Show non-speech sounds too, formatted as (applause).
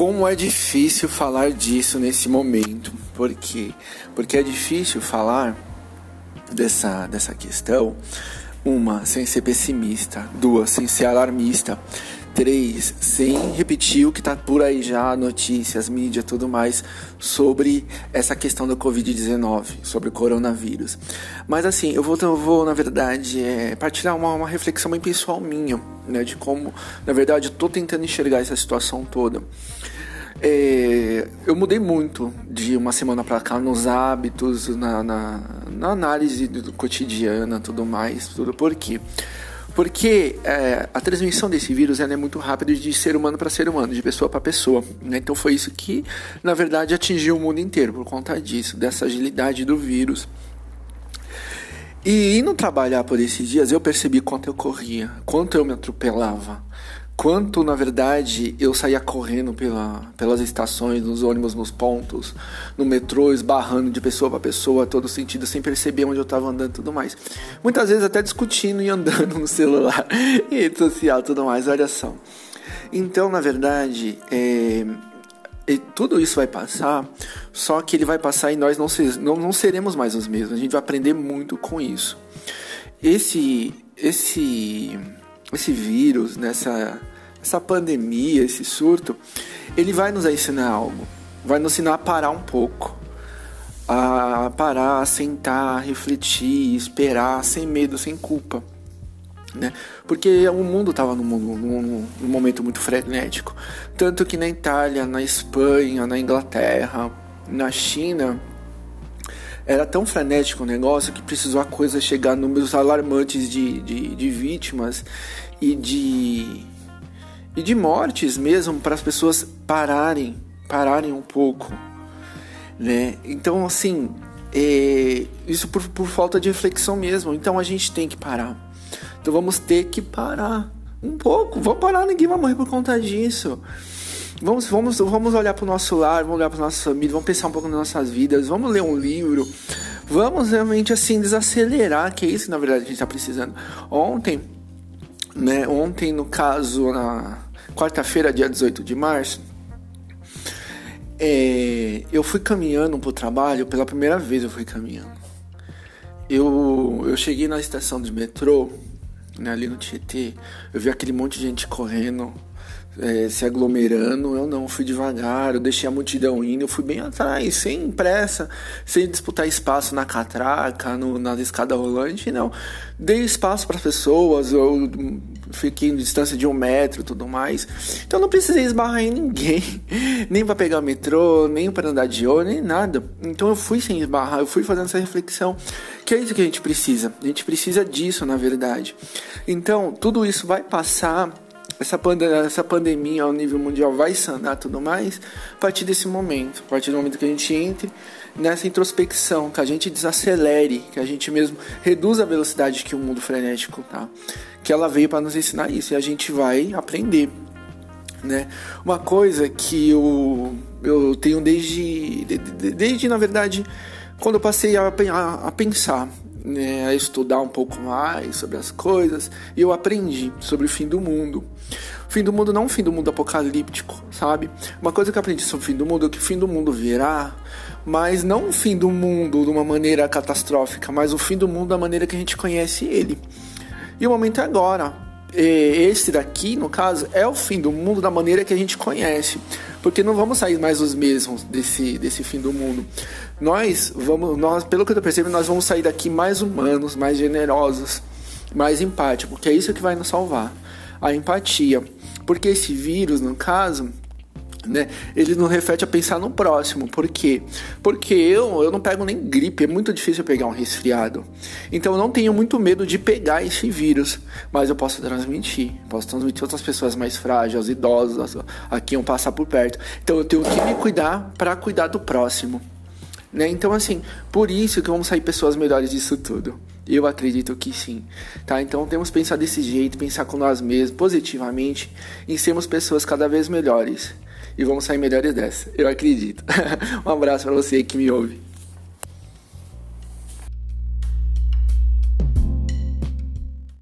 Como é difícil falar disso nesse momento. Por quê? Porque é difícil falar dessa, dessa questão, uma, sem ser pessimista, duas, sem ser alarmista, três, sem repetir o que está por aí já, notícias, mídia, tudo mais, sobre essa questão da Covid-19, sobre o coronavírus. Mas assim, eu vou, eu vou na verdade, é, partilhar uma, uma reflexão bem pessoal minha, né, de como, na verdade, eu estou tentando enxergar essa situação toda. É, eu mudei muito de uma semana para cá nos hábitos, na, na, na análise do cotidiana, tudo mais, tudo por quê? Porque é, a transmissão desse vírus é muito rápida de ser humano para ser humano, de pessoa para pessoa. Né? Então foi isso que, na verdade, atingiu o mundo inteiro por conta disso, dessa agilidade do vírus. E indo trabalhar por esses dias, eu percebi quanto eu corria, quanto eu me atropelava, quanto na verdade eu saía correndo pela, pelas estações, nos ônibus, nos pontos, no metrô, esbarrando de pessoa para pessoa, todo sentido, sem perceber onde eu estava andando e tudo mais. Muitas vezes até discutindo e andando (laughs) no celular, (laughs) rede social tudo mais, olha só. Então, na verdade, é, tudo isso vai passar, só que ele vai passar e nós não, se, não, não seremos mais os mesmos. A gente vai aprender muito com isso. Esse, esse, esse vírus, nessa essa pandemia, esse surto, ele vai nos ensinar algo. Vai nos ensinar a parar um pouco. A parar, a sentar, refletir, esperar, sem medo, sem culpa. Né? Porque o mundo estava num, num, num, momento muito frenético. Tanto que na Itália, na Espanha, na Inglaterra, na China, era tão frenético o negócio que precisou a coisa chegar a números alarmantes de, de, de vítimas e de e de mortes mesmo para as pessoas pararem, pararem um pouco, né? Então assim, é, isso por, por falta de reflexão mesmo. Então a gente tem que parar. Então vamos ter que parar um pouco. Vamos parar, ninguém vai morrer por conta disso. Vamos, vamos, vamos olhar para o nosso lar, vamos olhar para nossa família, vamos pensar um pouco nas nossas vidas, vamos ler um livro, vamos realmente assim desacelerar, que é isso que na verdade a gente está precisando. Ontem né? Ontem, no caso, na quarta-feira, dia 18 de março, é, eu fui caminhando para o trabalho, pela primeira vez eu fui caminhando. Eu, eu cheguei na estação de metrô, né, ali no Tietê, eu vi aquele monte de gente correndo, é, se aglomerando. Eu não, fui devagar, eu deixei a multidão indo, eu fui bem atrás, sem pressa, sem disputar espaço na catraca, no, na escada rolante, não. Dei espaço para as pessoas, eu fiquei em distância de um metro tudo mais. Então não precisei esbarrar em ninguém, (laughs) nem para pegar o metrô, nem para andar de ônibus, nem nada. Então eu fui sem esbarrar, eu fui fazendo essa reflexão, que é isso que a gente precisa. A gente precisa disso, na verdade. Então, tudo isso vai passar essa, pande essa pandemia ao nível mundial vai sanar tudo mais a partir desse momento, a partir do momento que a gente entre nessa introspecção, que a gente desacelere, que a gente mesmo reduza a velocidade que o mundo frenético tá, que ela veio para nos ensinar isso e a gente vai aprender, né? Uma coisa que eu, eu tenho desde, desde, desde na verdade, quando eu passei a, a, a pensar né, a estudar um pouco mais sobre as coisas e eu aprendi sobre o fim do mundo. O fim do mundo não é um fim do mundo apocalíptico, sabe? Uma coisa que eu aprendi sobre o fim do mundo é que o fim do mundo virá, mas não o fim do mundo de uma maneira catastrófica, mas o fim do mundo da maneira que a gente conhece ele. E o momento é agora. Esse daqui, no caso, é o fim do mundo da maneira que a gente conhece. Porque não vamos sair mais os mesmos desse, desse fim do mundo. Nós vamos, nós, pelo que eu percebo, nós vamos sair daqui mais humanos, mais generosos, mais empáticos, porque é isso que vai nos salvar. A empatia. Porque esse vírus, no caso, né? Ele não reflete a pensar no próximo. Por quê? Porque eu, eu não pego nem gripe, é muito difícil pegar um resfriado. Então eu não tenho muito medo de pegar esse vírus, mas eu posso transmitir. Posso transmitir outras pessoas mais frágeis, idosas, a quem eu passar por perto. Então eu tenho que me cuidar para cuidar do próximo. Né? Então, assim, por isso que vamos sair pessoas melhores disso tudo. Eu acredito que sim, tá? Então temos que pensar desse jeito, pensar com nós mesmos, positivamente, em sermos pessoas cada vez melhores e vamos sair melhores dessa. Eu acredito. (laughs) um abraço para você que me ouve.